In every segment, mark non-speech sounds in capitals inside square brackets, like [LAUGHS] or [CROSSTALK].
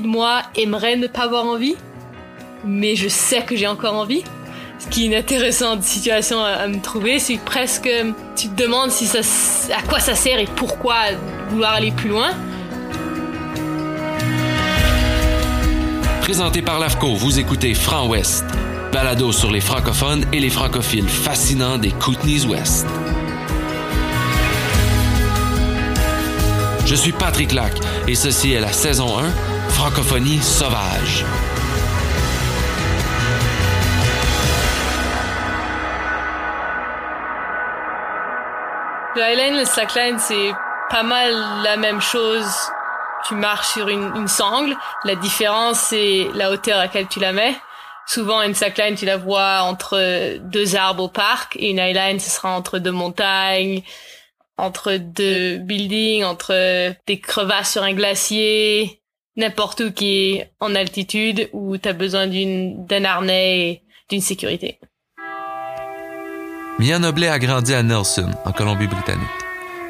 De moi aimerait ne pas avoir envie, mais je sais que j'ai encore envie. Ce qui est une intéressante situation à, me trouver, c'est presque tu te demandes si ça, à quoi ça sert et pourquoi vouloir aller plus loin. Présenté par l'AFCO, vous écoutez Franc Ouest, balado sur les francophones et les francophiles fascinants des Kootenays Ouest. Je suis Patrick Lac et ceci est la saison 1, Francophonie sauvage. Le highline, le slackline, c'est pas mal la même chose. Tu marches sur une, sangle. La différence, c'est la hauteur à laquelle tu la mets. Souvent, une slackline, tu la vois entre deux arbres au parc. Et une highline, ce sera entre deux montagnes, entre deux buildings, entre des crevasses sur un glacier, n'importe où qui est en altitude où tu as besoin d'un harnais et d'une sécurité. Mia Noblet a grandi à Nelson, en Colombie-Britannique,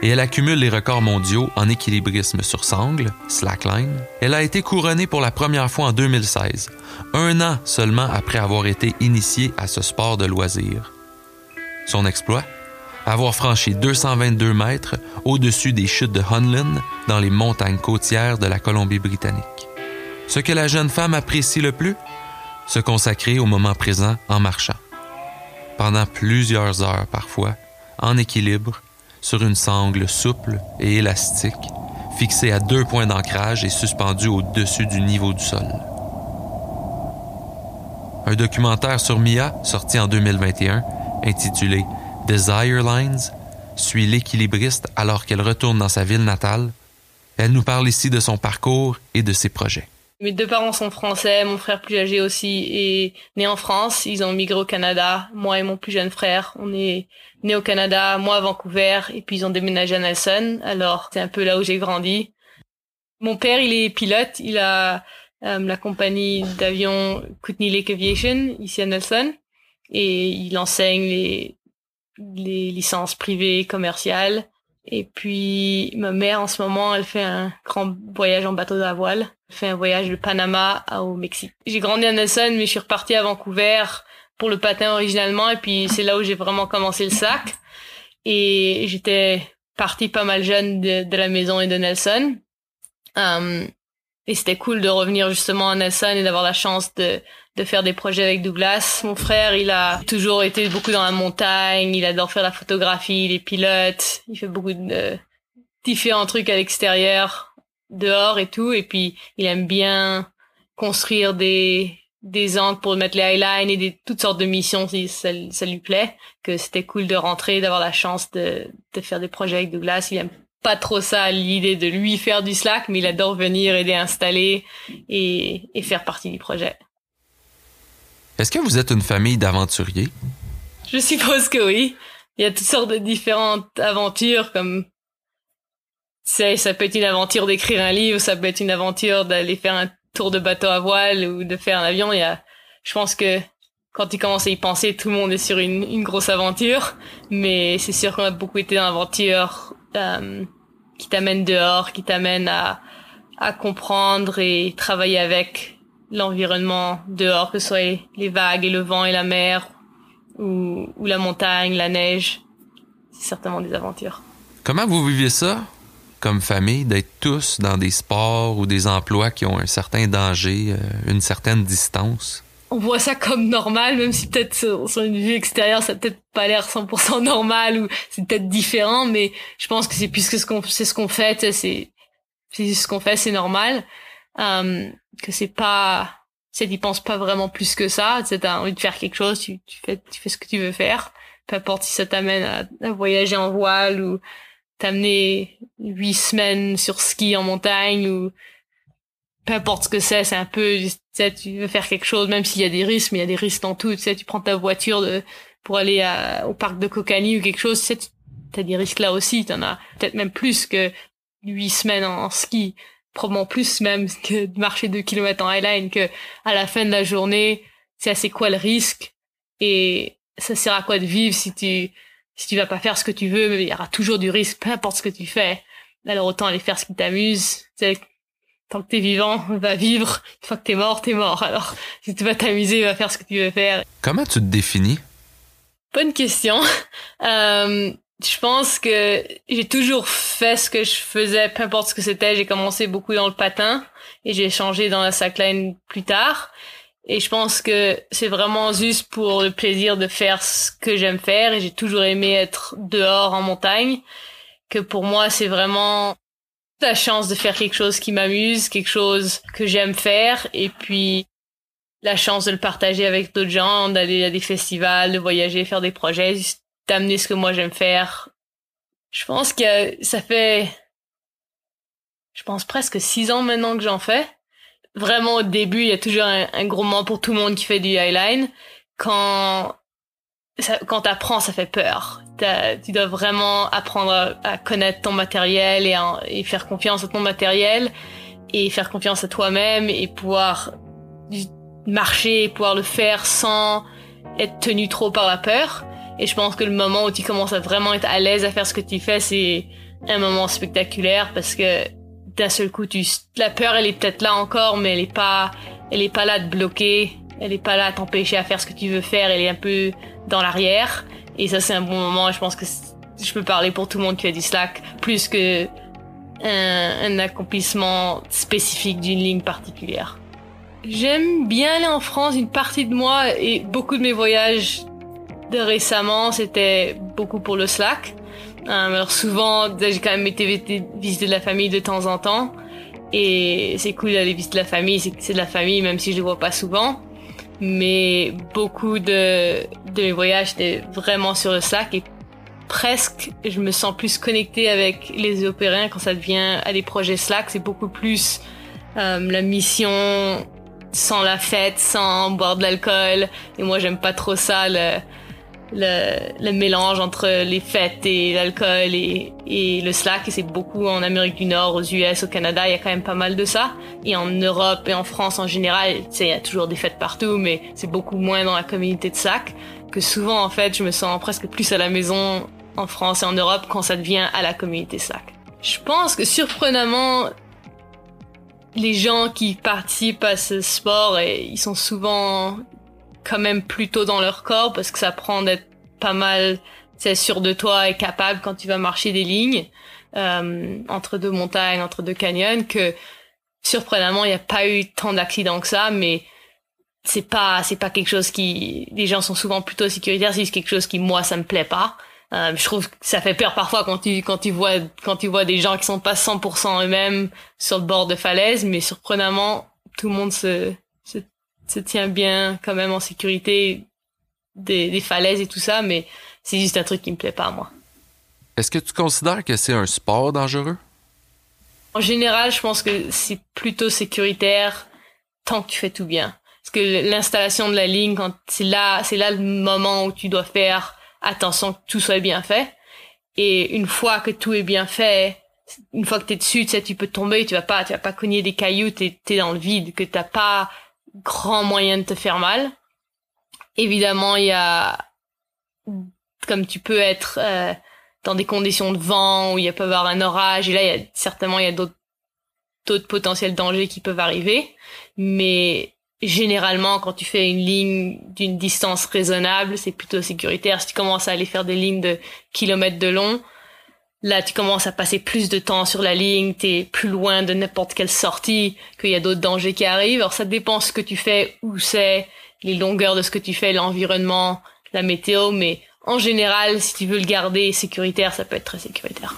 et elle accumule les records mondiaux en équilibrisme sur sangle, slackline. Elle a été couronnée pour la première fois en 2016, un an seulement après avoir été initiée à ce sport de loisir. Son exploit? Avoir franchi 222 mètres au-dessus des chutes de Hunlin dans les montagnes côtières de la Colombie-Britannique. Ce que la jeune femme apprécie le plus Se consacrer au moment présent en marchant. Pendant plusieurs heures parfois, en équilibre, sur une sangle souple et élastique, fixée à deux points d'ancrage et suspendue au-dessus du niveau du sol. Un documentaire sur Mia, sorti en 2021, intitulé Desire Lines suit l'équilibriste alors qu'elle retourne dans sa ville natale. Elle nous parle ici de son parcours et de ses projets. Mes deux parents sont français, mon frère plus âgé aussi est né en France, ils ont migré au Canada. Moi et mon plus jeune frère, on est né au Canada, moi à Vancouver, et puis ils ont déménagé à Nelson. Alors c'est un peu là où j'ai grandi. Mon père, il est pilote, il a euh, la compagnie d'avion Kootenay Lake Aviation ici à Nelson, et il enseigne les les licences privées, commerciales. Et puis ma mère en ce moment, elle fait un grand voyage en bateau à voile. Elle fait un voyage de Panama au Mexique. J'ai grandi à Nelson, mais je suis repartie à Vancouver pour le patin originalement. Et puis c'est là où j'ai vraiment commencé le sac. Et j'étais partie pas mal jeune de, la maison et de Nelson. Um, et c'était cool de revenir justement à Nelson et d'avoir la chance de de faire des projets avec Douglas. Mon frère, il a toujours été beaucoup dans la montagne, il adore faire la photographie, les pilotes, il fait beaucoup de différents trucs à l'extérieur, dehors et tout, et puis il aime bien construire des des angles pour mettre les highlines et des toutes sortes de missions si ça, ça lui plaît, que c'était cool de rentrer, d'avoir la chance de, de faire des projets avec Douglas. Il aime pas trop ça, l'idée de lui faire du slack, mais il adore venir aider à installer et, et faire partie du projet. Est-ce que vous êtes une famille d'aventuriers? Je suppose que oui. Il y a toutes sortes de différentes aventures, comme ça, peut être une aventure d'écrire un livre, ça peut être une aventure d'aller faire un tour de bateau à voile ou de faire un avion. Il y a, je pense que quand tu commences à y penser, tout le monde est sur une, une grosse aventure. Mais c'est sûr qu'on a beaucoup été dans l'aventure euh, qui t'amène dehors, qui t'amène à, à comprendre et travailler avec l'environnement dehors, que ce soit les vagues et le vent et la mer, ou, ou la montagne, la neige. C'est certainement des aventures. Comment vous vivez ça comme famille, d'être tous dans des sports ou des emplois qui ont un certain danger, euh, une certaine distance? On voit ça comme normal, même si peut-être sur une vue extérieure, ça peut-être pas l'air 100% normal ou c'est peut-être différent, mais je pense que c'est puisque ce qu'on, c'est ce qu'on fait, c'est, c'est ce qu'on fait, c'est normal. Um, que c'est pas c'est n'y penses pas vraiment plus que ça tu as envie de faire quelque chose tu, tu fais tu fais ce que tu veux faire peu importe si ça t'amène à, voyager en voile ou t'amener huit semaines sur ski en montagne ou peu importe ce que c'est, c'est un peu, tu sais, tu veux faire quelque chose, même s'il y a des risques, mais il y a des risques dans tout. Tu sais, tu prends ta voiture de, pour aller à, au parc de Cocani ou quelque chose, tu sais, t'as des risques là aussi. T'en as peut-être même plus que huit semaines en, ski, probablement plus même que de marcher deux kilomètres en highline. Que à la fin de la journée, c'est assez quoi le risque? Et ça sert à quoi de vivre si tu si tu vas pas faire ce que tu veux, mais il y aura toujours du risque, peu importe ce que tu fais. Alors autant aller faire ce qui t'amuse. Tant que t'es vivant, va vivre. Une fois que t'es mort, t'es mort. Alors, si tu vas t'amuser, va faire ce que tu veux faire. Comment tu te définis? Bonne question. [LAUGHS] Euh, je pense que j'ai toujours fait ce que je faisais, peu importe ce que c'était. J'ai commencé beaucoup dans le patin et j'ai changé dans la slackline plus tard. Et je pense que c'est vraiment juste pour le plaisir de faire ce que j'aime faire et j'ai toujours aimé être dehors en montagne. Que pour moi, c'est vraiment la chance de faire quelque chose qui m'amuse, quelque chose que j'aime faire, et puis la chance de le partager avec d'autres gens, d'aller à des festivals, de voyager, faire des projets, d'amener ce que moi j'aime faire. Je pense que ça fait, je pense presque six ans maintenant que j'en fais. Vraiment au début, il y a toujours un, gros moment pour tout le monde qui fait du highline. Quand quand t'apprends, ça fait peur. Tu dois vraiment apprendre à, connaître ton matériel et, et, faire confiance à ton matériel et faire confiance à toi-même et pouvoir marcher, pouvoir le faire sans être tenu trop par la peur. Et je pense que le moment où tu commences à vraiment être à l'aise à faire ce que tu fais, c'est un moment spectaculaire parce que d'un seul coup, tu, la peur, elle est peut-être là encore, mais elle est pas, elle est pas là de bloquer elle est pas là à t'empêcher à faire ce que tu veux faire, elle est un peu dans l'arrière. Et ça, c'est un bon moment. Je pense que je peux parler pour tout le monde qui a du slack, plus que un, un accomplissement spécifique d'une ligne particulière. J'aime bien aller en France. Une partie de moi et beaucoup de mes voyages de récemment, c'était beaucoup pour le slack. Euh, alors souvent, j'ai quand même été visiter de la famille de temps en temps. Et c'est cool d'aller visiter la famille, c'est de la famille même si je les vois pas souvent mais beaucoup de, de mes voyages étaient vraiment sur le sac et presque je me sens plus connectée avec les Européens quand ça devient à des projets Slack. C'est beaucoup plus euh, la mission sans la fête, sans boire de l'alcool. Et moi, j'aime pas trop ça, le, le, le, mélange entre les fêtes et l'alcool et, et, le slack. Et c'est beaucoup en Amérique du Nord, aux US, au Canada, il y a quand même pas mal de ça. Et en Europe et en France en général, il y a toujours des fêtes partout, mais c'est beaucoup moins dans la communauté de slack. Que souvent, en fait, je me sens presque plus à la maison en France et en Europe quand ça devient à la communauté slack. Je pense que surprenamment, les gens qui participent à ce sport, ils sont souvent quand même plutôt dans leur corps parce que ça prend d'être pas mal c'est sûr de toi et capable quand tu vas marcher des lignes euh, entre deux montagnes, entre deux canyons que surprenamment il n'y a pas eu tant d'accidents que ça mais c'est pas c'est pas quelque chose qui les gens sont souvent plutôt sécuritaires c'est quelque chose qui moi ça me plaît pas. Euh, je trouve que ça fait peur parfois quand tu quand tu vois quand tu vois des gens qui sont pas 100% eux-mêmes sur le bord de falaise mais surprenamment tout le monde se se tient bien quand même en sécurité des, des falaises et tout ça, mais c'est juste un truc qui me plaît pas à moi. Est-ce que tu considères que c'est un sport dangereux? En général, je pense que c'est plutôt sécuritaire tant que tu fais tout bien. Parce que l'installation de la ligne, quand c'est là, c'est là le moment où tu dois faire attention que tout soit bien fait. Et une fois que tout est bien fait, une fois que t'es dessus, tu sais, tu peux tomber, tu vas pas, tu vas pas cogner des cailloux, t'es, t'es dans le vide, que t'as pas grand moyen de te faire mal. Évidemment, il y a comme tu peux être euh, dans des conditions de vent où il peut y avoir un orage et là il y a certainement il y a d'autres d'autres potentiels dangers qui peuvent arriver, mais généralement quand tu fais une ligne d'une distance raisonnable, c'est plutôt sécuritaire. Si tu commences à aller faire des lignes de kilomètres de long, Là, tu commences à passer plus de temps sur la ligne, t'es plus loin de n'importe quelle sortie, qu'il y a d'autres dangers qui arrivent. Alors, ça dépend ce que tu fais, où c'est, les longueurs de ce que tu fais, l'environnement, la météo, mais en général, si tu veux le garder sécuritaire, ça peut être très sécuritaire.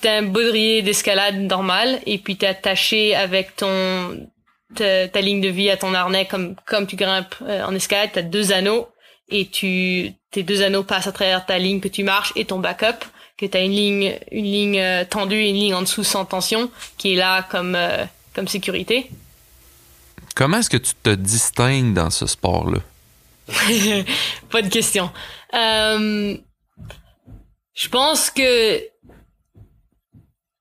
T'as un baudrier d'escalade normal, et puis t'es attaché avec ton, ta, ligne de vie à ton harnais comme, comme tu grimpes euh, en escalade, t'as deux anneaux, et tu, tes deux anneaux passent à travers ta ligne que tu marches et ton backup que tu as une ligne une ligne euh, tendue une ligne en dessous sans tension qui est là comme euh, comme sécurité. Comment est-ce que tu te distingues dans ce sport-là? [LAUGHS] Pas de question. Euh, je pense que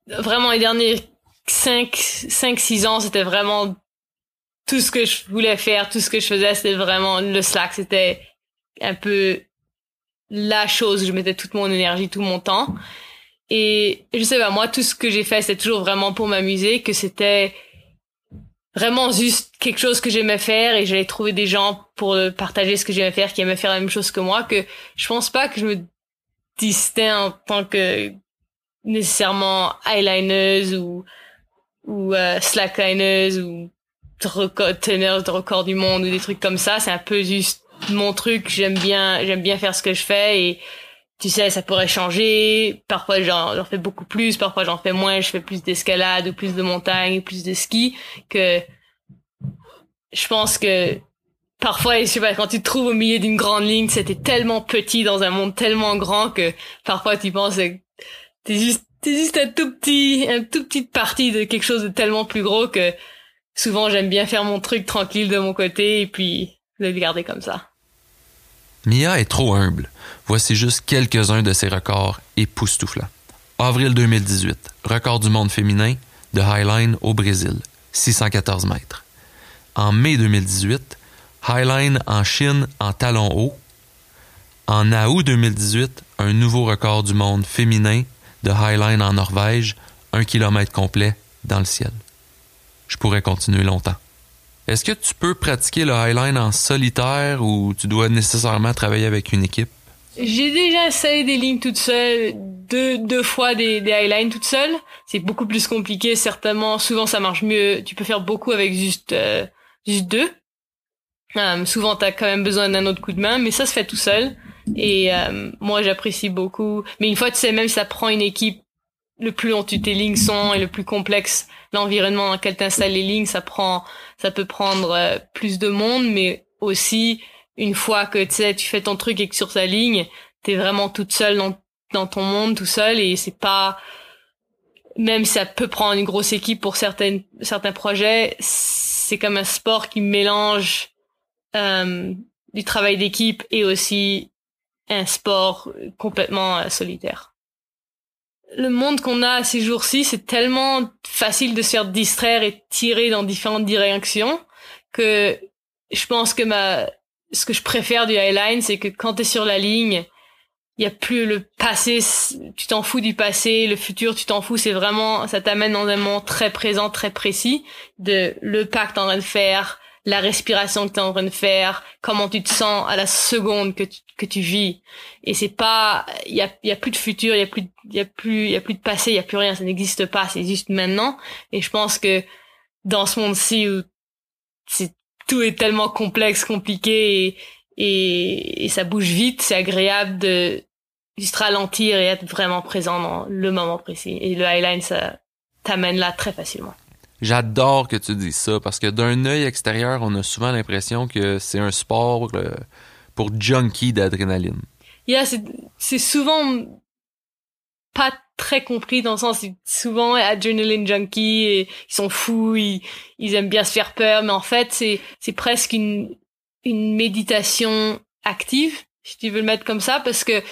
vraiment les derniers 5, 5 6 ans, c'était vraiment tout ce que je voulais faire, tout ce que je faisais, c'était vraiment le slack. C'était un peu la chose où je mettais toute mon énergie, tout mon temps. Et je sais pas, moi, tout ce que j'ai fait, c'était toujours vraiment pour m'amuser, que c'était vraiment juste quelque chose que j'aimais faire et j'allais trouver des gens pour partager ce que j'aimais faire, qui aimaient faire la même chose que moi, que je pense pas que je me distingue en tant que nécessairement eyelineuse ou ou euh, ou teneur de record du monde ou des trucs comme ça. C'est un peu juste mon truc. J'aime bien, j'aime bien faire ce que je fais et tu sais, ça pourrait changer. Parfois, j'en fais beaucoup plus. Parfois, j'en fais moins. Je fais plus d'escalade ou plus de montagne, plus de ski. Que je pense que parfois, je sais pas, quand tu te trouves au milieu d'une grande ligne, c'était tellement petit dans un monde tellement grand que parfois, tu penses que t'es juste, t'es juste un tout petit, un tout petite partie de quelque chose de tellement plus gros que souvent, j'aime bien faire mon truc tranquille de mon côté et puis le garder comme ça. Mia est trop humble. Voici juste quelques-uns de ses records époustouflants. Avril 2018, record du monde féminin de Highline au Brésil, 614 mètres. En mai 2018, Highline en Chine en talon haut. En août 2018, un nouveau record du monde féminin de Highline en Norvège, un kilomètre complet dans le ciel. Je pourrais continuer longtemps. Est-ce que tu peux pratiquer le highline en solitaire ou tu dois nécessairement travailler avec une équipe? J'ai déjà essayé des lignes toutes seules, deux, deux fois des, des highlines toutes seules. C'est beaucoup plus compliqué, certainement. Souvent, ça marche mieux. Tu peux faire beaucoup avec juste, euh, juste deux. Euh, souvent, t'as quand même besoin d'un autre coup de main, mais ça se fait tout seul. Et euh, moi, j'apprécie beaucoup. Mais une fois, tu sais, même si ça prend une équipe le plus long tes lignes sont et le plus complexe l'environnement dans lequel tu installes les lignes, ça prend, ça peut prendre euh, plus de monde, mais aussi une fois que tu sais, tu fais ton truc et que sur ta ligne, t'es vraiment toute seule dans, dans ton monde, tout seul et c'est pas, même si ça peut prendre une grosse équipe pour certaines, certains projets, c'est comme un sport qui mélange euh, du travail d'équipe et aussi un sport complètement euh, solitaire le monde qu'on a ces jours-ci, c'est tellement facile de se faire distraire et tirer dans différentes directions que je pense que ma, ce que je préfère du highline, c'est que quand tu es sur la ligne, il y a plus le passé, tu t'en fous du passé, le futur, tu t'en fous, c'est vraiment, ça t'amène dans un moment très présent, très précis de le pas que t'es en train de faire, la respiration que tu es en train de faire, comment tu te sens à la seconde que tu, que tu vis. Et c'est pas, il y a, y a plus de futur, il y a plus, il y a plus, il y a plus de passé, il y a plus rien, ça n'existe pas, c'est juste maintenant. Et je pense que dans ce monde-ci où tout est tellement complexe, compliqué et, et, et ça bouge vite, c'est agréable de juste ralentir et être vraiment présent dans le moment précis. Et le highline, ça t'amène là très facilement. J'adore que tu dises ça parce que d'un œil extérieur, on a souvent l'impression que c'est un sport euh, pour junkies d'adrénaline. Yeah, c'est souvent pas très compris dans le sens souvent adrenaline junkie et ils sont fous, ils, ils aiment bien se faire peur, mais en fait c'est c'est presque une une méditation active, si tu veux le mettre comme ça, parce que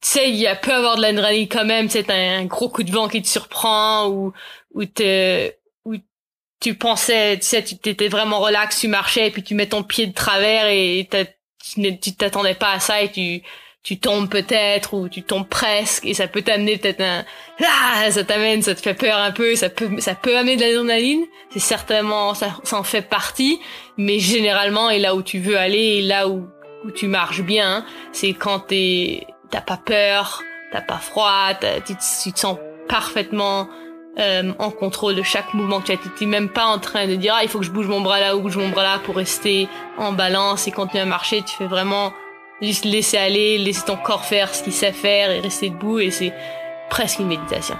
tu sais, il peut avoir de l'adrénaline quand même, c'est un, gros coup de vent qui te surprend ou où où tu pensais, tu sais, tu t'étais vraiment relax, tu marchais et puis tu mets ton pied de travers et tu t'attendais pas à ça et tu tu tombes peut-être ou tu tombes presque et ça peut t'amener peut-être un ah ça t'amène ça te fait peur un peu ça peut ça peut amener de l'adrénaline c'est certainement ça, ça en fait partie mais généralement et là où tu veux aller et là où où tu marches bien c'est quand t'es t'as pas peur t'as pas froid tu, tu te sens parfaitement euh, en contrôle de chaque mouvement que tu as. Tu même pas en train de dire ah il faut que je bouge mon bras là ou bouge mon bras là pour rester en balance et continuer à marcher. Tu fais vraiment juste laisser aller, laisser ton corps faire ce qu'il sait faire et rester debout et c'est presque une méditation.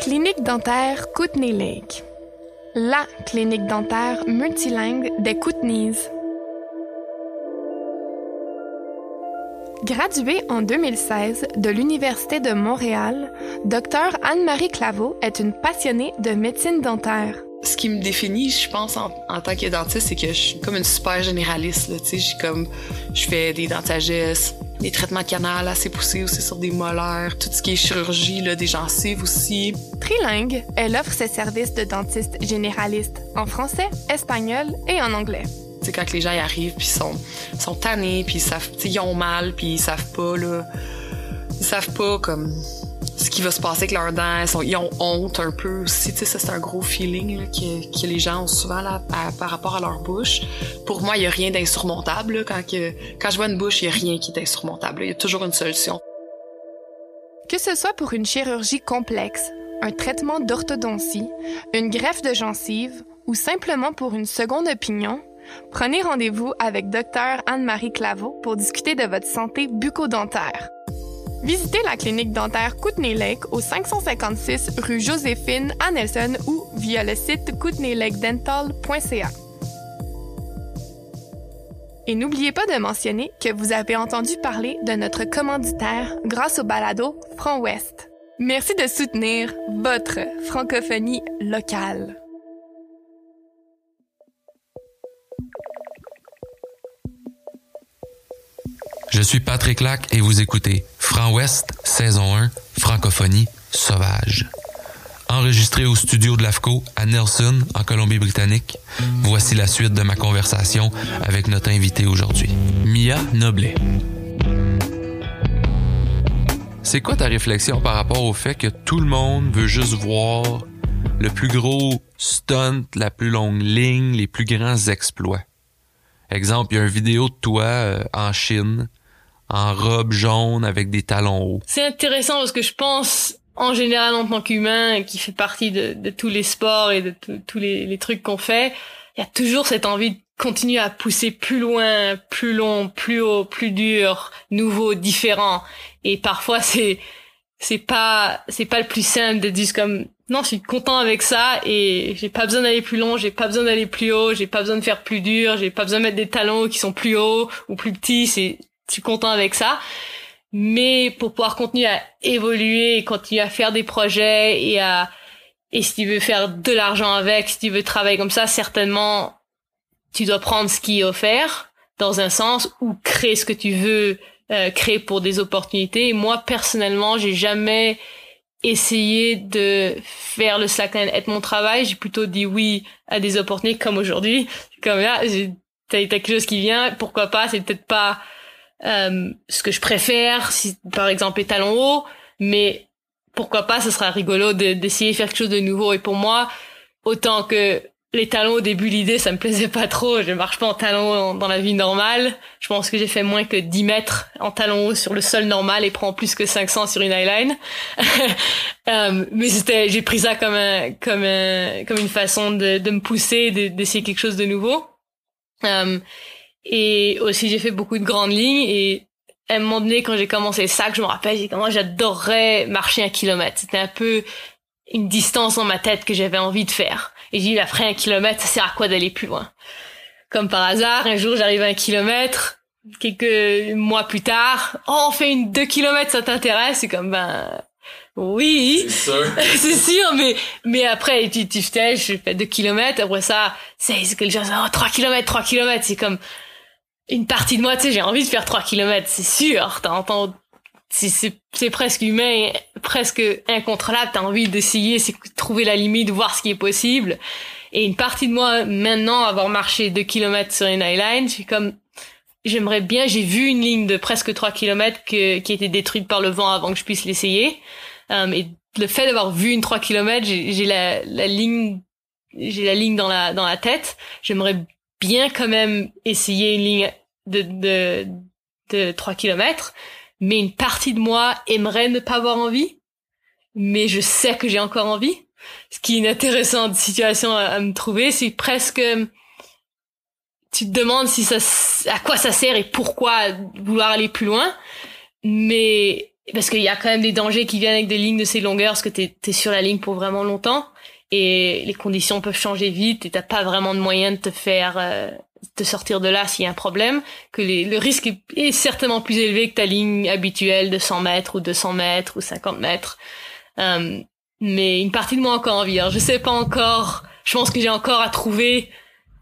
Clinique dentaire Kootenay Lake. La clinique dentaire multilingue des Kootenays. Graduée en 2016 de l'Université de Montréal, Dr Anne-Marie Claveau est une passionnée de médecine dentaire. Ce qui me définit, je pense, en, tant que dentiste, c'est que je suis comme une super généraliste. Là, comme, je fais des dentagesses, des traitements canal assez poussés aussi sur des molaires, tout ce qui est chirurgie, là, des gencives aussi. Trilingue, elle offre ses services de dentiste généraliste en français, espagnol et en anglais. C'est quand les gens y arrivent puis sont sont tannés puis ils savent ils ont mal puis ils savent pas là ils savent pas comme ce qui va se passer avec leurs dents ils, ont honte un peu aussi. Tu sais c'est un gros feeling là, que, que les gens ont souvent là par rapport à leur bouche. Pour moi il y a rien d'insurmontable quand quand je vois une bouche il y a rien qui est insurmontable il y a toujours une solution. Que ce soit pour une chirurgie complexe un traitement d'orthodontie une greffe de gencive ou simplement pour une seconde opinion Prenez rendez-vous avec Dr Anne-Marie Claveau pour discuter de votre santé bucco-dentaire. Visitez la clinique dentaire Kootenay Lake au 556 rue Joséphine à Nelson ou via le site kootenaylakedental.ca. Et n'oubliez pas de mentionner que vous avez entendu parler de notre commanditaire grâce au balado Front Ouest. Merci de soutenir votre francophonie locale. Je suis Patrick Lac et vous écoutez Franc Ouest, saison 1, francophonie sauvage. Enregistré au studio de l'AFCO à Nelson, en Colombie-Britannique, voici la suite de ma conversation avec notre invité aujourd'hui, Mia Noblet. C'est quoi ta réflexion par rapport au fait que tout le monde veut juste voir le plus gros stunt, la plus longue ligne, les plus grands exploits? Exemple, il y a une vidéo de toi euh, en Chine en robe jaune avec des talons hauts. C'est intéressant parce que je pense en général en tant qu'humain qui fait partie de, tous les sports et de tous les, trucs qu'on fait, il y a toujours cette envie de continuer à pousser plus loin, plus long, plus haut, plus dur, nouveau, différent. Et parfois c'est c'est pas c'est pas le plus simple de dire comme non, je suis content avec ça et j'ai pas besoin d'aller plus long, j'ai pas besoin d'aller plus haut, j'ai pas besoin de faire plus dur, j'ai pas besoin de mettre des talons qui sont plus hauts ou plus petits, c'est suis content avec ça. Mais pour pouvoir continuer à évoluer et continuer à faire des projets et à et si tu veux faire de l'argent avec, si tu veux travailler comme ça, certainement tu dois prendre ce qui est offert dans un sens ou créer ce que tu veux euh, créer pour des opportunités. Moi personnellement, j'ai jamais essayé de faire le slackline être mon travail. J'ai plutôt dit oui à des opportunités comme aujourd'hui. Comme là, t'as quelque chose qui vient, pourquoi pas C'est peut-être pas euh, ce que je préfère, si par exemple les talons hauts, mais pourquoi pas, ce sera rigolo d'essayer de, faire quelque chose de nouveau. Et pour moi, autant que les talons au début, l'idée, ça me plaisait pas trop. Je marche pas en talons dans la vie normale. Je pense que j'ai fait moins que 10 mètres en talons hauts sur le sol normal et prends plus que 500 sur une eyeline. [LAUGHS] euh, mais c'était, j'ai pris ça comme un, comme un, comme une façon de, de me pousser, d'essayer quelque chose de nouveau. Euh, et aussi, j'ai fait beaucoup de grandes lignes et à un moment donné, quand j'ai commencé ça, que je me rappelle, j'ai comment j'adorerais marcher un kilomètre. C'était un peu une distance dans ma tête que j'avais envie de faire. Et j'ai dit, après un kilomètre, ça sert à quoi d'aller plus loin? Comme par hasard, un jour, j'arrive à un kilomètre, quelques mois plus tard, oh, on fait une deux kilomètres, ça t'intéresse? C'est comme, ben, oui. C'est sûr. [LAUGHS] c'est sûr, mais, mais après, tu, tu fais, je fais deux kilomètres, après ça, c'est, c'est quelque chose, oh, trois kilomètres, trois kilomètres, c'est comme, une partie de moi, tu sais, j'ai envie de faire 3 km, c'est sûr. T'entends, c'est, c'est presque humain, presque incontrôlable. T'as envie d'essayer, c'est trouver la limite, voir ce qui est possible. Et une partie de moi, maintenant, avoir marché 2 km sur une highline, c'est comme, j'aimerais bien, j'ai vu une ligne de presque 3 km que, qui était détruite par le vent avant que je puisse l'essayer. Um, et le fait d'avoir vu une 3 km, j'ai, j'ai la, la ligne, j'ai la ligne dans la, dans la tête. J'aimerais bien quand même essayer une ligne de, de, de 3 km, mais une partie de moi aimerait ne pas avoir envie, mais je sais que j'ai encore envie. Ce qui est une intéressante situation à, me trouver, c'est presque tu te demandes si ça à quoi ça sert et pourquoi vouloir aller plus loin, mais parce qu'il y a quand même des dangers qui viennent avec des lignes de ces longueurs, parce que t'es es sur la ligne pour vraiment longtemps et les conditions peuvent changer vite et t'as pas vraiment de moyen de te faire euh, de sortir de là s'il y a un problème, que le risque est, certainement plus élevé que ta ligne habituelle de 100 mètres ou 200 mètres ou 50 mètres. Euh, mais une partie de moi a encore envie. Alors, je sais pas encore. Je pense que j'ai encore à trouver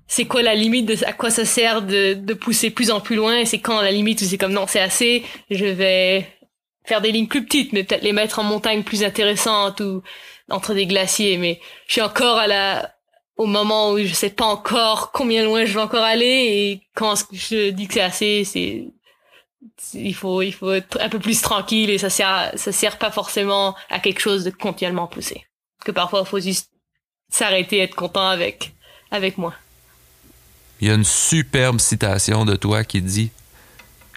c'est quoi la limite de à quoi ça sert de, de pousser plus en plus loin et c'est quand la limite où c'est comme non c'est assez je vais faire des lignes plus petites mais peut-être les mettre en montagne plus intéressantes ou entre des glaciers mais je suis encore à la au moment où je sais pas encore combien loin je vais encore aller et quand je dis que c'est assez c'est il faut il faut être un peu plus tranquille et ça sert ça sert pas forcément à quelque chose de continuellement poussé que parfois il faut juste s'arrêter être content avec avec moi il y a une superbe citation de toi qui dit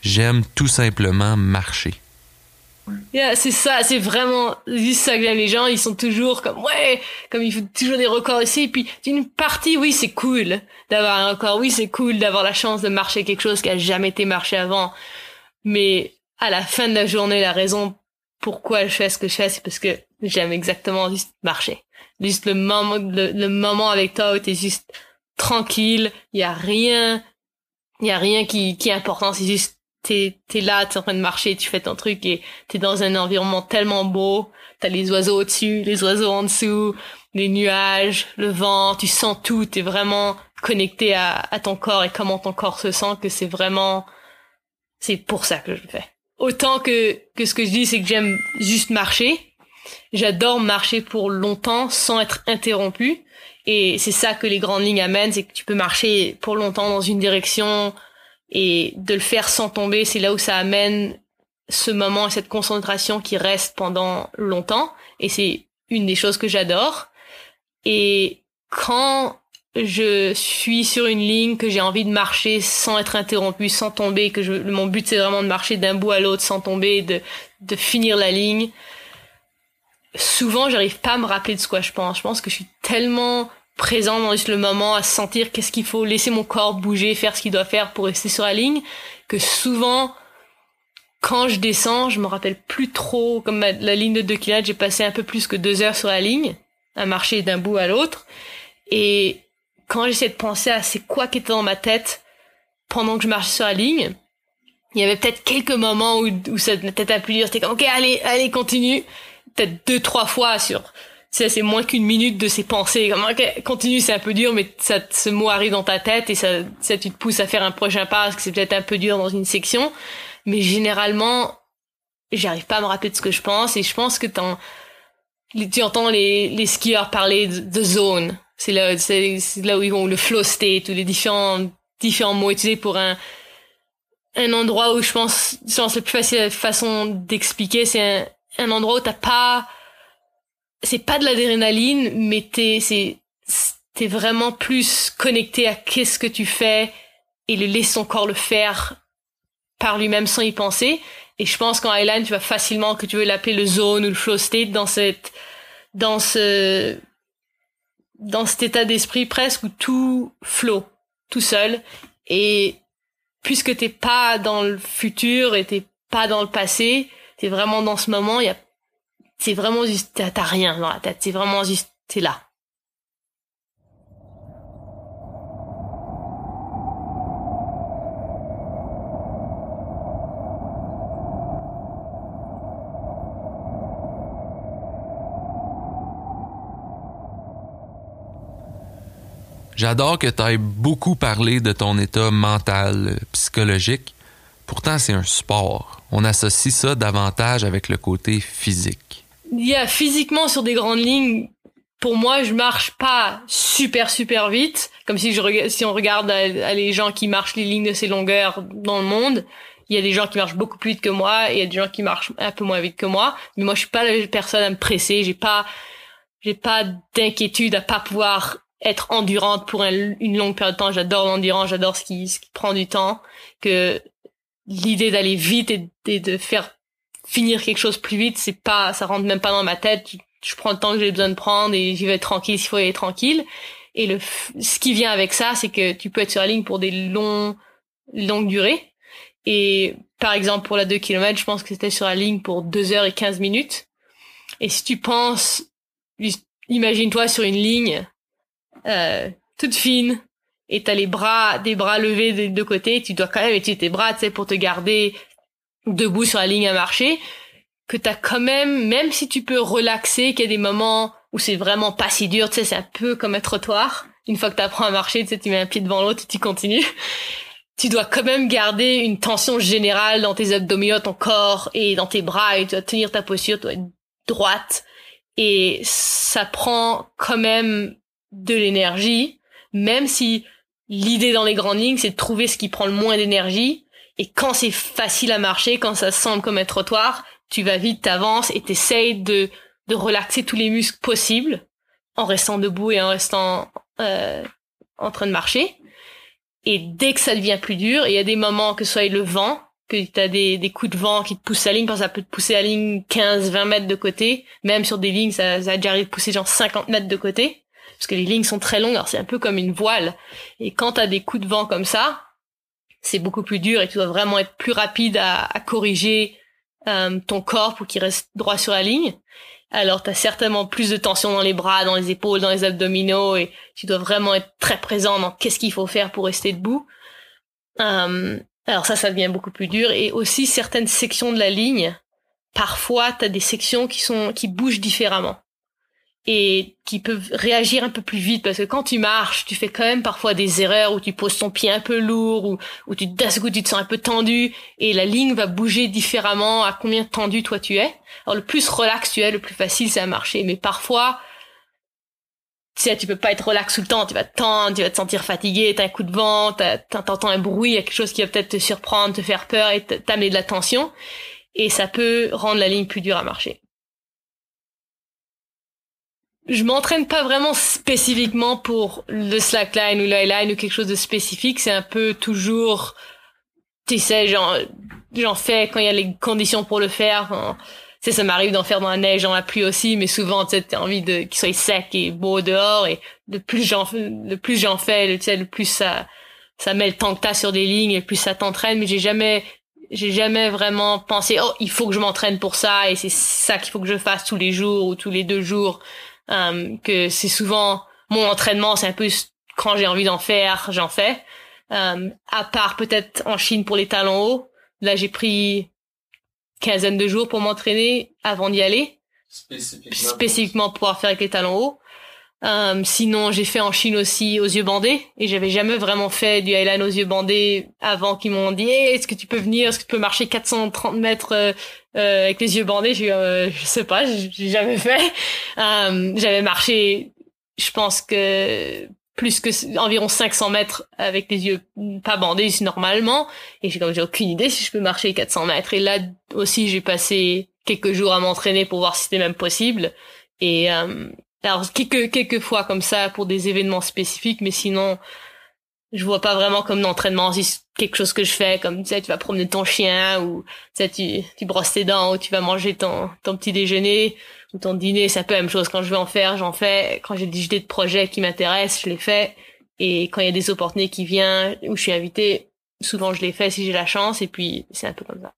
J'aime tout simplement marcher. Yeah, c'est ça, c'est vraiment juste ça que j'aime. Les gens, ils sont toujours comme ouais, comme ils font toujours des records ici. Et puis d'une partie, oui, c'est cool d'avoir un record. Oui, c'est cool d'avoir la chance de marcher quelque chose qui a jamais été marché avant. Mais à la fin de la journée, la raison pourquoi je fais ce que je fais, c'est parce que j'aime exactement juste marcher. Juste le moment, le, moment avec toi où t'es juste tranquille, il y a rien, il y a rien qui, qui est important, c'est juste t'es es là, t'es en train de marcher, tu fais ton truc et t'es dans un environnement tellement beau, t'as les oiseaux au-dessus, les oiseaux en dessous, les nuages, le vent, tu sens tout, t'es vraiment connecté à, à ton corps et comment ton corps se sent que c'est vraiment c'est pour ça que je le fais. Autant que que ce que je dis c'est que j'aime juste marcher. J'adore marcher pour longtemps sans être interrompu et c'est ça que les grandes lignes amènent, c'est que tu peux marcher pour longtemps dans une direction et de le faire sans tomber, c'est là où ça amène ce moment et cette concentration qui reste pendant longtemps. Et c'est une des choses que j'adore. Et quand je suis sur une ligne que j'ai envie de marcher sans être interrompu, sans tomber, que je, mon but c'est vraiment de marcher d'un bout à l'autre sans tomber, de, de finir la ligne. Souvent, j'arrive pas à me rappeler de ce que je pense. Je pense que je suis tellement présent dans le moment, à sentir qu'est-ce qu'il faut, laisser mon corps bouger, faire ce qu'il doit faire pour rester sur la ligne, que souvent, quand je descends, je me rappelle plus trop, comme la ligne de 2 km, j'ai passé un peu plus que deux heures sur la ligne, à marcher d'un bout à l'autre, et quand j'essaie de penser à c'est quoi qui était dans ma tête pendant que je marchais sur la ligne, il y avait peut-être quelques moments où, où ça tête a pu dire, c'était comme, ok, allez, allez, continue, peut-être deux, trois fois sur c'est moins qu'une minute de ses pensées. Comme, continue, c'est un peu dur, mais ça, ce mot arrive dans ta tête et ça, ça tu te pousse à faire un prochain pas parce que c'est peut-être un peu dur dans une section. Mais généralement, j'arrive pas à me rappeler de ce que je pense et je pense que tu entends les, les skieurs parler de, zone. C'est là, c'est là où ils vont le flow state ou les différents, différents mots utilisés pour un, un endroit où je pense, je pense la plus facile façon d'expliquer, c'est un, un endroit où t'as pas, c'est pas de l'adrénaline, mais t'es, c'est, t'es vraiment plus connecté à qu'est-ce que tu fais et le laisser son corps le faire par lui-même sans y penser. Et je pense qu'en Highline, tu vas facilement, que tu veux l'appeler le zone ou le flow state, dans cette, dans ce, dans cet état d'esprit presque où tout flow, tout seul. Et puisque t'es pas dans le futur et t'es pas dans le passé, t'es vraiment dans ce moment, il y a c'est vraiment juste, t'as rien dans la tête, c'est vraiment juste, t'es là. J'adore que tu aies beaucoup parlé de ton état mental, psychologique. Pourtant, c'est un sport. On associe ça davantage avec le côté physique il y a physiquement sur des grandes lignes pour moi, je marche pas super super vite, comme si je si on regarde les gens qui marchent les lignes de ces longueurs dans le monde, il y a des gens qui marchent beaucoup plus vite que moi, et il y a des gens qui marchent un peu moins vite que moi, mais moi je suis pas la personne à me presser, j'ai pas j'ai pas d'inquiétude à pas pouvoir être endurante pour une longue période de temps. J'adore l'endurance, j'adore ce qui, ce qui prend du temps, que l'idée d'aller vite et de faire finir quelque chose plus vite, c'est pas, ça rentre même pas dans ma tête. Je, prends le temps que j'ai besoin de prendre et j'y vais tranquille s'il faut aller tranquille. Et le, ce qui vient avec ça, c'est que tu peux être sur la ligne pour des longs, longues durées. Et par exemple, pour la 2 km, je pense que c'était sur la ligne pour 2 heures et 15 minutes. Et si tu penses, imagine-toi sur une ligne, euh, toute fine, et t'as les bras, des bras levés des deux côtés, tu dois quand même utiliser tes bras, tu sais, pour te garder debout sur la ligne à marcher, que t'as quand même, même si tu peux relaxer, qu'il y a des moments où c'est vraiment pas si dur, tu sais, c'est un peu comme un trottoir. Une fois que t'apprends à marcher, tu sais, tu mets un pied devant l'autre et tu continues. [LAUGHS] Tu dois quand même garder une tension générale dans tes abdominaux, ton corps et dans tes bras et tu dois tenir ta posture, tu dois être droite. Et ça prend quand même de l'énergie, même si l'idée dans les grandes lignes, c'est de trouver ce qui prend le moins d'énergie. Et quand c'est facile à marcher, quand ça semble comme un trottoir, tu vas vite, t'avances et t'essayes de, de relaxer tous les muscles possibles en restant debout et en restant euh, en train de marcher. Et dès que ça devient plus dur, il y a des moments que ce soit le vent, que tu as des, des coups de vent qui te poussent la ligne, parce ça peut te pousser la ligne 15-20 mètres de côté. Même sur des lignes, ça, ça a déjà arrivé de pousser genre 50 mètres de côté parce que les lignes sont très longues, alors c'est un peu comme une voile. Et quand tu des coups de vent comme ça, c'est beaucoup plus dur et tu dois vraiment être plus rapide à, corriger euh, ton corps pour qu'il reste droit sur la ligne. Alors tu as certainement plus de tension dans les bras, dans les épaules, dans les abdominaux et tu dois vraiment être très présent dans qu'est-ce qu'il faut faire pour rester debout. Euh, alors ça, ça devient beaucoup plus dur. Et aussi certaines sections de la ligne, parfois tu des sections qui sont qui bougent différemment et qui peuvent réagir un peu plus vite. Parce que quand tu marches, tu fais quand même parfois des erreurs où tu poses ton pied un peu lourd ou où tu d'un coup tu te sens un peu tendu. Et la ligne va bouger différemment à combien tendu toi tu es. Alors le plus relax tu es, le plus facile c'est à marcher, mais parfois tu sais, tu peux pas être relax tout le temps, tu vas te tendre, tu vas te sentir fatigué, t'as un coup de vent, t'entends un bruit, il y a quelque chose qui va peut-être te surprendre, te faire peur et t'amener de la tension. Et ça peut rendre la ligne plus dure à marcher je m'entraîne pas vraiment spécifiquement pour le slackline ou l'highline ou quelque chose de spécifique. C'est un peu toujours, tu sais, j'en, fais quand il y a les conditions pour le faire. tu sais, ça m'arrive d'en faire dans la neige, dans la pluie aussi, mais souvent, tu sais, t'as envie de qu'il soit sec et beau dehors et le plus j'en, le plus j'en fais, le, tu sais, le plus ça, ça met le temps que t'as sur des lignes et le plus ça t'entraîne. Mais j'ai jamais, j'ai jamais vraiment pensé, oh, il faut que je m'entraîne pour ça et c'est ça qu'il faut que je fasse tous les jours ou tous les deux jours. Euh, que c'est souvent mon entraînement, c'est un peu quand j'ai envie d'en faire, j'en fais. Euh, à part peut-être en Chine pour les talons hauts. Là, j'ai pris quinzaine de jours pour m'entraîner avant d'y aller. Spécifiquement. Spécifiquement pour pouvoir faire avec les talons hauts. Euh, sinon, j'ai fait en Chine aussi aux yeux bandés et j'avais jamais vraiment fait du highline aux yeux bandés avant qu'ils m'ont dit est-ce que tu peux venir, est-ce que tu peux marcher 430 mètres euh, euh, avec les yeux bandés? J'ai euh, je sais pas, j'ai jamais fait. Euh, j'avais marché, je pense que plus que environ 500 mètres avec les yeux pas bandés normalement. Et j'ai comme j'ai aucune idée si je peux marcher 400 mètres. Et là aussi j'ai passé quelques jours à m'entraîner pour voir si c'était même possible. Et euh, alors quelques quelques fois comme ça pour des événements spécifiques, mais sinon je vois pas vraiment comme l'entraînement c'est quelque chose que je fais comme tu sais tu vas promener ton chien ou tu sais tu, tu brosses tes dents ou tu vas manger ton ton petit déjeuner ton dîner c'est un peu la même chose. Quand je veux en faire j'en fais. Quand j'ai des idées de projets qui m'intéressent je les fais. Et quand il y a des opportunités qui viennent où je suis invité souvent je les fais si j'ai la chance. Et puis c'est un peu comme ça.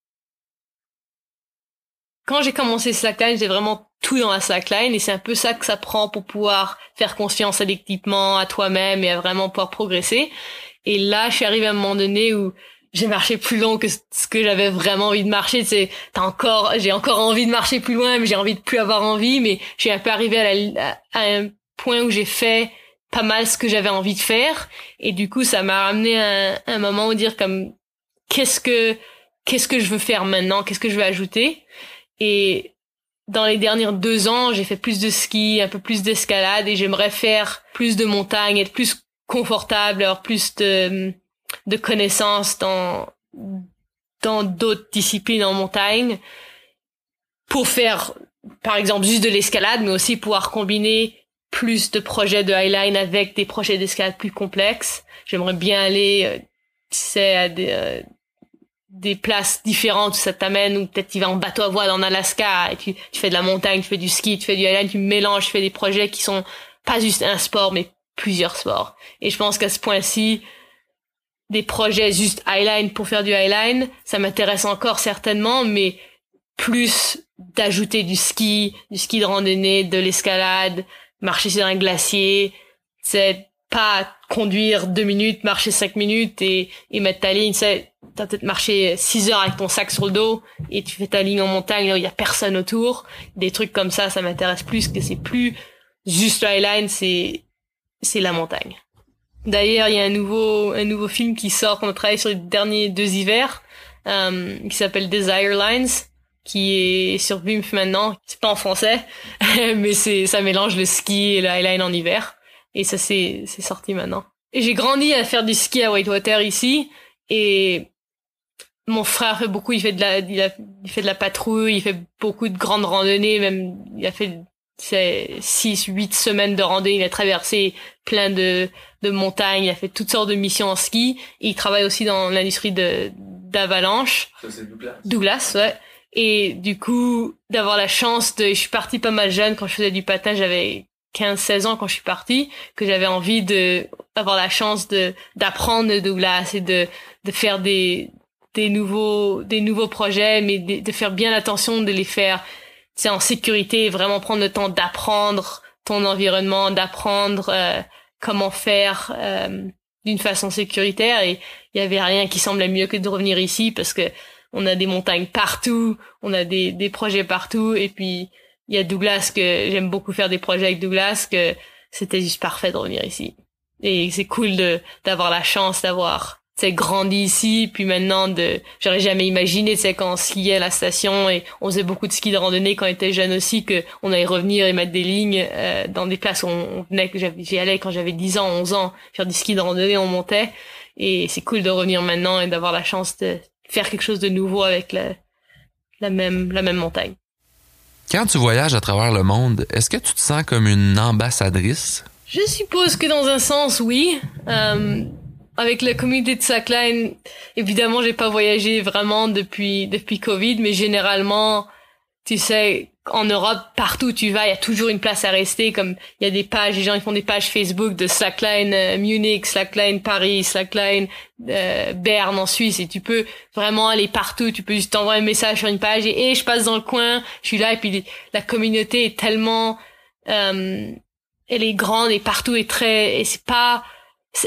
Quand j'ai commencé Slackline, j'ai vraiment tout dans la Slackline. Et c'est un peu ça que ça prend pour pouvoir faire confiance à l'équipement, à toi-même et à vraiment pouvoir progresser. Et là, je suis arrivée à un moment donné où j'ai marché plus long que ce que j'avais vraiment envie de marcher. C'est, t'as encore, j'ai encore envie de marcher plus loin, mais j'ai envie de plus avoir envie. Mais suis un peu la, à un point où j'ai fait pas mal ce que j'avais envie de faire. Et du coup, ça m'a ramené à un, moment où dire comme, qu'est-ce que, qu'est-ce que je veux faire maintenant? Qu'est-ce que je veux ajouter? Et dans les dernières deux ans, j'ai fait plus de ski, un peu plus d'escalade et j'aimerais faire plus de montagne, être plus confortable, avoir plus de, de connaissances dans, dans d'autres disciplines en montagne pour faire, par exemple, juste de l'escalade, mais aussi pouvoir combiner plus de projets de highline avec des projets d'escalade plus complexes. J'aimerais bien aller, euh, c'est à des, euh, des places différentes où ça t'amène ou peut-être tu vas en bateau à voile en Alaska et tu, tu fais de la montagne, tu fais du ski, tu fais du highline, tu mélanges, tu fais des projets qui sont pas juste un sport mais plusieurs sports. Et je pense qu'à ce point-ci, des projets juste highline pour faire du highline, ça m'intéresse encore certainement, mais plus d'ajouter du ski, du ski de randonnée, de l'escalade, marcher sur un glacier, c'est pas conduire deux minutes, marcher cinq minutes et, et mettre ta ligne. Sais, t'as peut-être marché six heures avec ton sac sur le dos et tu fais ta ligne en montagne où il y a personne autour. Des trucs comme ça, ça m'intéresse plus que c'est plus juste line, c'est c'est la montagne. D'ailleurs, il y a un nouveau un nouveau film qui sort qu'on a travaillé sur les derniers deux hivers euh, qui s'appelle Desire Lines qui est sur Bimf maintenant. C'est pas en français, [LAUGHS] mais c'est ça mélange le ski et le highline en hiver. Et ça c'est c'est sorti maintenant. J'ai grandi à faire du ski à Whitewater ici et mon frère fait beaucoup, il fait de la il, a, il fait de la patrouille, il fait beaucoup de grandes randonnées, même il a fait c'est six, huit semaines de randonnée, il a traversé plein de, de montagnes, il a fait toutes sortes de missions en ski. Il travaille aussi dans l'industrie de d'avalanche. Ça c'est Douglas. Douglas, ouais. Et du coup, d'avoir la chance de, je suis partie pas mal jeune quand je faisais du patin, j'avais 15, 16 ans quand je suis partie, que j'avais envie de, avoir la chance de, d'apprendre Douglas et de, de faire des, des nouveaux, des nouveaux projets, mais de, de faire bien attention de les faire, c'est en sécurité, vraiment prendre le temps d'apprendre ton environnement, d'apprendre euh, comment faire euh, d'une façon sécuritaire. Et il y avait rien qui semblait mieux que de revenir ici parce que on a des montagnes partout, on a des, des projets partout, et puis il y a Douglas que j'aime beaucoup faire des projets avec Douglas que c'était juste parfait de revenir ici. Et c'est cool de d'avoir la chance d'avoir c'est grandi ici puis maintenant de j'aurais jamais imaginé c'est quand on skiait à la station et on faisait beaucoup de ski de randonnée quand on était jeune aussi que on allait revenir et mettre des lignes euh, dans des places où on, venait que j'y allais quand j'avais 10 ans 11 ans faire du ski de randonnée on montait. Et c'est cool de revenir maintenant et d'avoir la chance de faire quelque chose de nouveau avec la, la même la même montagne. Quand tu voyages à travers le monde est-ce que tu te sens comme une ambassadrice? Je suppose que dans un sens oui. Euh, avec la communauté de Slackline, évidemment, j'ai pas voyagé vraiment depuis depuis Covid, mais généralement, tu sais, en Europe, partout où tu vas, il y a toujours une place à rester. Comme il y a des pages, les gens ils font des pages Facebook de Slackline euh, Munich, Slackline Paris, Slackline euh, Berne en Suisse, et tu peux vraiment aller partout. Tu peux juste t'envoyer un message sur une page et je passe dans le coin, je suis là, et puis la communauté est tellement, euh, elle est grande et partout est très, et c'est pas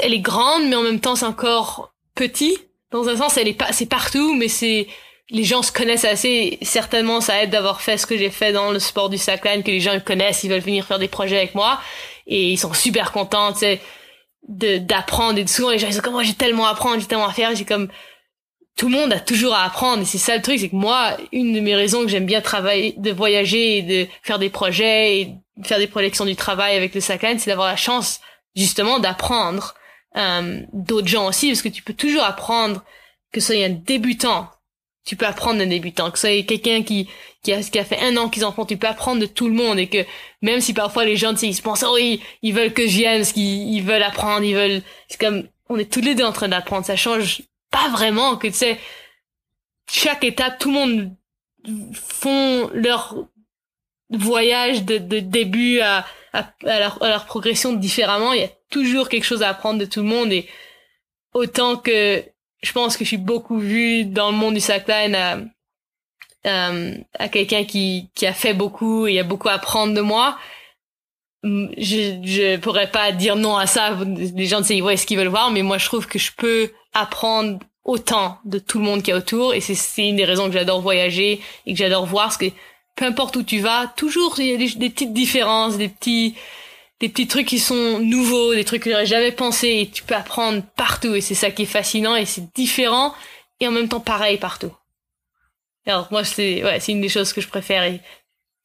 elle est grande, mais en même temps, c'est encore petit. Dans un sens, elle est pas, c'est partout, mais c'est, les gens se connaissent assez. Certainement, ça aide d'avoir fait ce que j'ai fait dans le sport du slackline, que les gens connaissent, ils veulent venir faire des projets avec moi. Et ils sont super contents, tu sais, d'apprendre. Et souvent, les gens, ils sont comme, moi, j'ai tellement à apprendre, j'ai tellement à faire. J'ai comme, tout le monde a toujours à apprendre. Et c'est ça le truc, c'est que moi, une de mes raisons que j'aime bien travailler, de voyager et de faire des projets et faire des projections du travail avec le slackline, c'est d'avoir la chance justement d'apprendre euh, d'autres gens aussi, parce que tu peux toujours apprendre que ce un débutant, tu peux apprendre d'un débutant, que ce quelqu'un qui qui a, qui a fait un an qu'ils en font, tu peux apprendre de tout le monde et que même si parfois les gens, tu sais, ils se pensent, oh, ils, ils veulent que vienne, parce qu'ils ils veulent apprendre, ils veulent, c'est comme, on est tous les deux en train d'apprendre, ça change pas vraiment que tu sais, chaque étape, tout le monde font leur voyage de, de début à, à, leur, progression différemment. Il y a toujours quelque chose à apprendre de tout le monde et autant que je pense que je suis beaucoup vue dans le monde du slackline à, euh, à quelqu'un qui, qui a fait beaucoup et a beaucoup à apprendre de moi. Je, je pourrais pas dire non à ça. Les gens disent ouais ce qu'ils veulent voir, mais moi je trouve que je peux apprendre autant de tout le monde qui est autour et c'est une des raisons que j'adore voyager et que j'adore voir parce que peu importe où tu vas, toujours il y a des, petites différences, des petits des petits trucs qui sont nouveaux, des trucs que j'aurais jamais pensé et tu peux apprendre partout et c'est ça qui est fascinant et c'est différent et en même temps pareil partout. Alors moi c'est ouais, c'est une des choses que je préfère et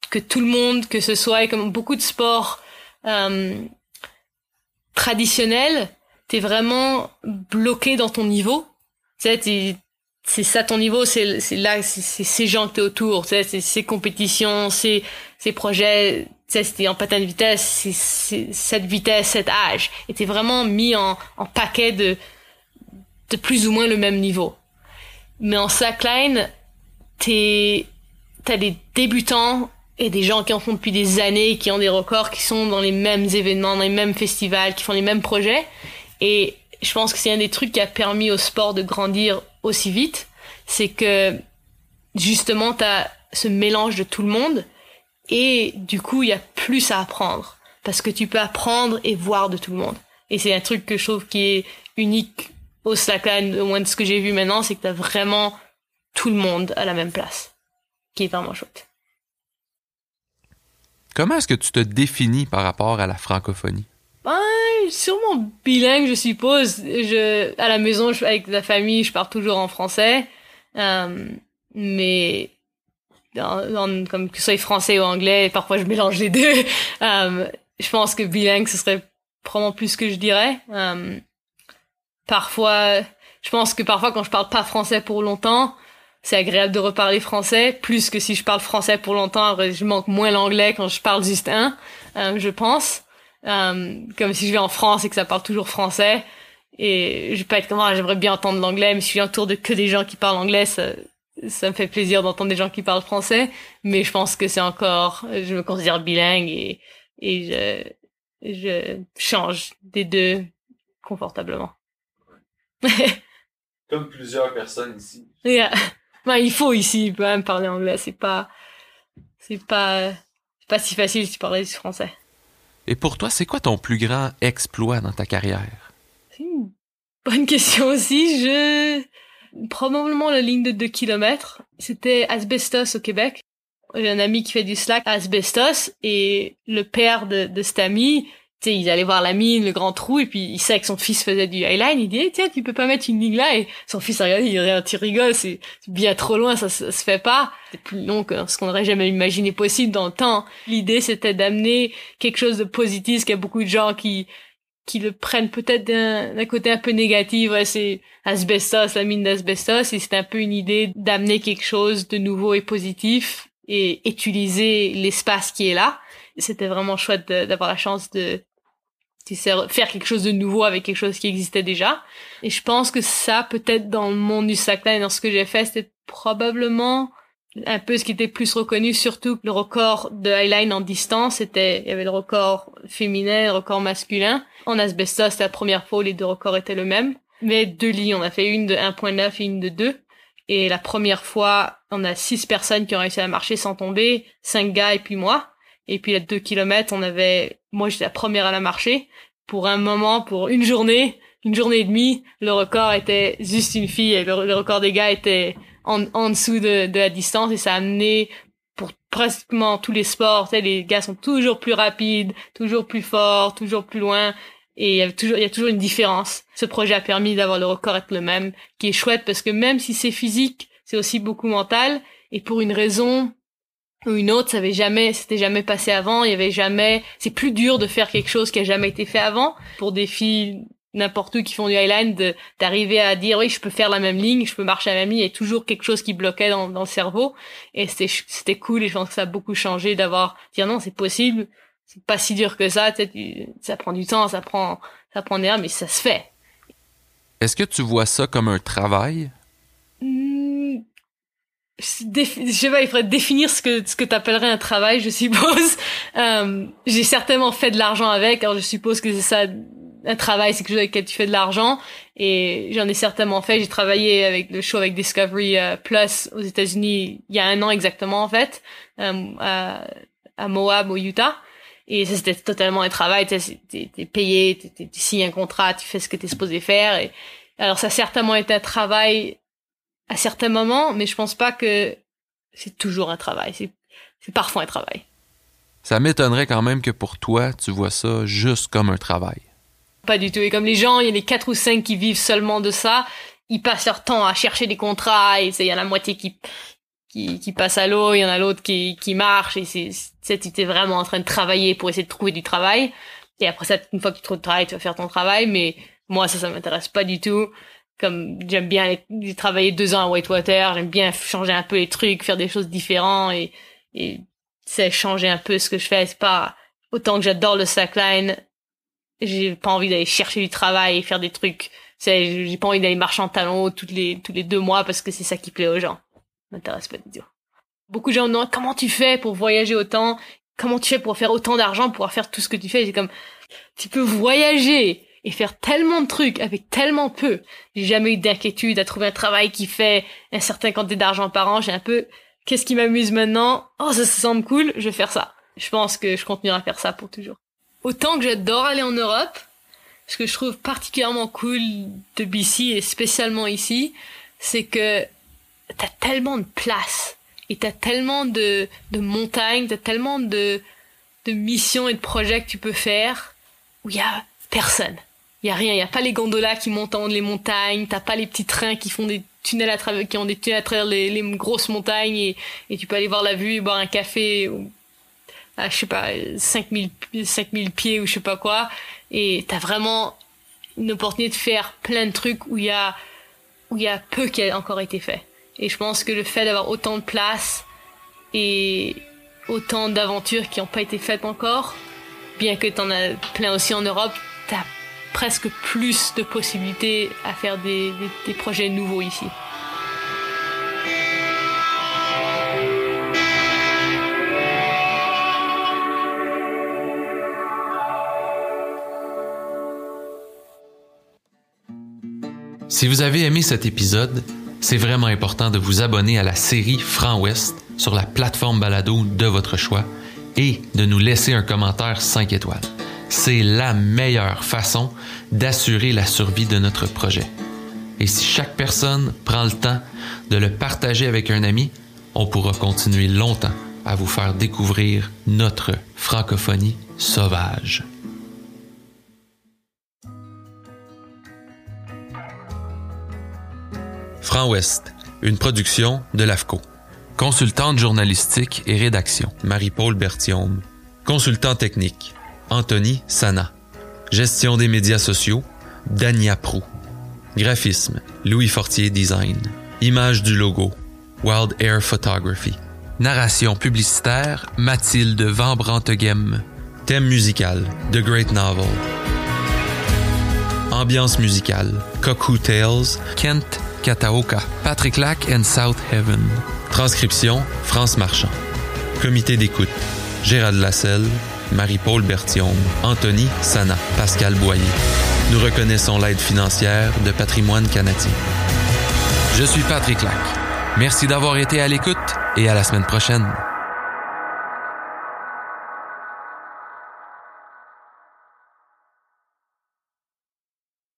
que tout le monde, que ce soit comme beaucoup de sports euh, traditionnels, t'es vraiment bloqué dans ton niveau. Tu sais, c'est ça ton niveau, c'est là, c'est ces gens que t'es autour, c'est ces compétitions, ces ces projets, sais, en patin de vitesse, c'est cette vitesse, cet âge, t'es vraiment mis en en paquet de de plus ou moins le même niveau. Mais en slackline, t'es t'as des débutants et des gens qui en font depuis des années, qui ont des records, qui sont dans les mêmes événements, dans les mêmes festivals, qui font les mêmes projets, et je pense que c'est un des trucs qui a permis au sport de grandir aussi vite, c'est que justement tu as ce mélange de tout le monde et du coup il y a plus à apprendre parce que tu peux apprendre et voir de tout le monde. Et c'est un truc que je trouve qui est unique au Slackline, au moins de ce que j'ai vu maintenant, c'est que t'as vraiment tout le monde à la même place, qui est vraiment chouette. Comment est-ce que tu te définis par rapport à la francophonie? Ben, sûrement bilingue, je suppose. Je, à la maison, je, avec la famille, je parle toujours en français. Euh, mais comme que ce soit français ou anglais, parfois je mélange les deux. [LAUGHS] Euh, je pense que bilingue, ce serait probablement plus ce que je dirais. Euh, parfois, je pense que parfois quand je parle pas français pour longtemps, c'est agréable de reparler français, plus que si je parle français pour longtemps, je manque moins l'anglais quand je parle juste un, euh, je pense. Euh, comme si je vais en France et que ça parle toujours français. Et je vais pas être comme, ah, j'aimerais bien entendre l'anglais, mais si je suis autour de que des gens qui parlent anglais, ça, ça me fait plaisir d'entendre des gens qui parlent français. Mais je pense que c'est encore, je me considère bilingue et, et je, je change des deux confortablement. [LAUGHS] Comme plusieurs personnes ici. Yeah. Ben, il faut ici quand même parler anglais. C'est pas, c'est pas, c'est pas si facile si tu parlais du français. Et pour toi, c'est quoi ton plus grand exploit dans ta carrière? Une bonne question aussi. Je, probablement la ligne de 2 km. C'était Asbestos au Québec. J'ai un ami qui fait du slack à Asbestos et le père de, de cet ami tu sais, ils allaient voir la mine, le grand trou, et puis il sait que son fils faisait du highline, il dit, tiens, tu peux pas mettre une ligne là, et son fils regarde, il regarde, tu rigoles, c'est bien trop loin, ça, se fait pas. C'est plus long que ce qu'on aurait jamais imaginé possible dans le temps. L'idée, c'était d'amener quelque chose de positif, qu'il y a beaucoup de gens qui, qui le prennent peut-être d'un côté un peu négatif, ouais, c'est asbestos, la mine d'asbestos, et c'est un peu une idée d'amener quelque chose de nouveau et positif, et utiliser l'espace qui est là. C'était vraiment chouette d'avoir la chance de faire quelque chose de nouveau avec quelque chose qui existait déjà. Et je pense que ça, peut-être dans le monde du et dans ce que j'ai fait, c'était probablement un peu ce qui était plus reconnu, surtout le record de highline en distance, c'était, il y avait le record féminin, le record masculin. En asbestos, c'était la première fois où les deux records étaient le même. Mais deux lits, on a fait une de 1.9 et une de 2. Et la première fois, on a six personnes qui ont réussi à marcher sans tomber, cinq gars et puis moi. Et puis à deux kilomètres, on avait, moi j'étais la première à la marcher. Pour un moment, pour une journée, une journée et demie, le record était juste une fille et le, record des gars était en, en dessous de, de, la distance et ça a amené pour pratiquement tous les sports, les gars sont toujours plus rapides, toujours plus forts, toujours plus loin et toujours il y a toujours une différence. Ce projet a permis d'avoir le record être le même, qui est chouette parce que même si c'est physique, c'est aussi beaucoup mental et pour une raison ou une autre, ça avait jamais, c'était jamais passé avant, il y avait jamais, c'est plus dur de faire quelque chose qui a jamais été fait avant. Pour des filles n'importe où qui font du highline, d'arriver à dire oui, je peux faire la même ligne, je peux marcher à la même ligne, il y a toujours quelque chose qui bloquait dans, dans le cerveau. Et c'était, c'était cool et je pense que ça a beaucoup changé d'avoir, dire non, c'est possible, c'est pas si dur que ça, ça prend du temps, ça prend, ça prend des heures, mais ça se fait. Est-ce que tu vois ça comme un travail? Je sais pas, il faudrait définir ce que ce que t'appellerais un travail, je suppose. [LAUGHS] Euh, j'ai certainement fait de l'argent avec, alors je suppose que c'est ça un travail, c'est quelque chose avec lequel tu fais de l'argent. Et j'en ai certainement fait. J'ai travaillé avec le show avec Discovery euh, Plus aux États-Unis il y a un an exactement en fait, euh, à, à, Moab au Utah. Et ça c'était totalement un travail. T'es es, payé, tu signes un contrat, tu fais ce que t'es supposé faire. Et alors ça a certainement été un travail à certains moments, mais je pense pas que c'est toujours un travail. C'est, parfois un travail. Ça m'étonnerait quand même que pour toi, tu vois ça juste comme un travail. Pas du tout. Et comme les gens, il y a les quatre ou cinq qui vivent seulement de ça, ils passent leur temps à chercher des contrats et il y en a la moitié qui, qui, qui passe à l'eau, il y en a l'autre qui, qui marche et c'est, c'est, tu es vraiment en train de travailler pour essayer de trouver du travail. Et après ça, une fois que tu trouves du travail, tu vas faire ton travail, mais moi, ça, ça m'intéresse pas du tout comme j'aime bien travailler deux ans à Whitewater, j'aime bien changer un peu les trucs, faire des choses différentes et, et c'est changer un peu ce que je fais. C'est pas autant que j'adore le slackline, j'ai pas envie d'aller chercher du travail et faire des trucs. C'est, j'ai pas envie d'aller marcher en talons toutes les tous les deux mois parce que c'est ça qui plaît aux gens. M'intéresse pas du tout. Beaucoup de gens me demandent comment tu fais pour voyager autant, comment tu fais pour faire autant d'argent, pour faire tout ce que tu fais? C'est comme tu peux voyager et faire tellement de trucs avec tellement peu. J'ai jamais eu d'inquiétude à trouver un travail qui fait un certain quantité d'argent par an. J'ai un peu, qu'est-ce qui m'amuse maintenant? Oh, ça, ça semble cool, je vais faire ça. Je pense que je continuerai à faire ça pour toujours. Autant que j'adore aller en Europe, ce que je trouve particulièrement cool de BC et spécialement ici, c'est que t'as tellement de place et t'as tellement de, de montagnes, t'as tellement de, de missions et de projets que tu peux faire où il y a personne. Y a rien, y a pas les gondolas qui montent en les montagnes, t'as pas les petits trains qui font des tunnels à travers, qui ont des tunnels à travers les, grosses montagnes et, et tu peux aller voir la vue et boire un café à, je sais pas, 5000, 5000 pieds ou je sais pas quoi. Et t'as vraiment une opportunité de faire plein de trucs où il y a, où il y a peu qui a encore été fait. Et je pense que le fait d'avoir autant de place et autant d'aventures qui n'ont pas été faites encore, bien que t'en as plein aussi en Europe, t'as presque plus de possibilités à faire des, projets nouveaux ici. Si vous avez aimé cet épisode, c'est vraiment important de vous abonner à la série Franc Ouest sur la plateforme balado de votre choix et de nous laisser un commentaire 5 étoiles. C'est la meilleure façon d'assurer la survie de notre projet. Et si chaque personne prend le temps de le partager avec un ami, on pourra continuer longtemps à vous faire découvrir notre francophonie sauvage. Franc Ouest, une production de l'AFCO. Consultante journalistique et rédaction, Marie-Paul Berthiaume. Consultant technique, Anthony Sana. Gestion des médias sociaux, Dania Prou. Graphisme, Louis Fortier Design. Image du logo, Wild Air Photography. Narration publicitaire, Mathilde Van Branteghem. Thème musical, The Great Novel. Ambiance musicale, Cuckoo Tales, Kent Kataoka, Patrick Lac and South Heaven. Transcription, France Marchand. Comité d'écoute, Gérald Lasselle, Marie-Paul Berthiaume, Anthony Sana, Pascal Boyer. Nous reconnaissons l'aide financière de Patrimoine canadien. Je suis Patrick Lac. Merci d'avoir été à l'écoute et à la semaine prochaine.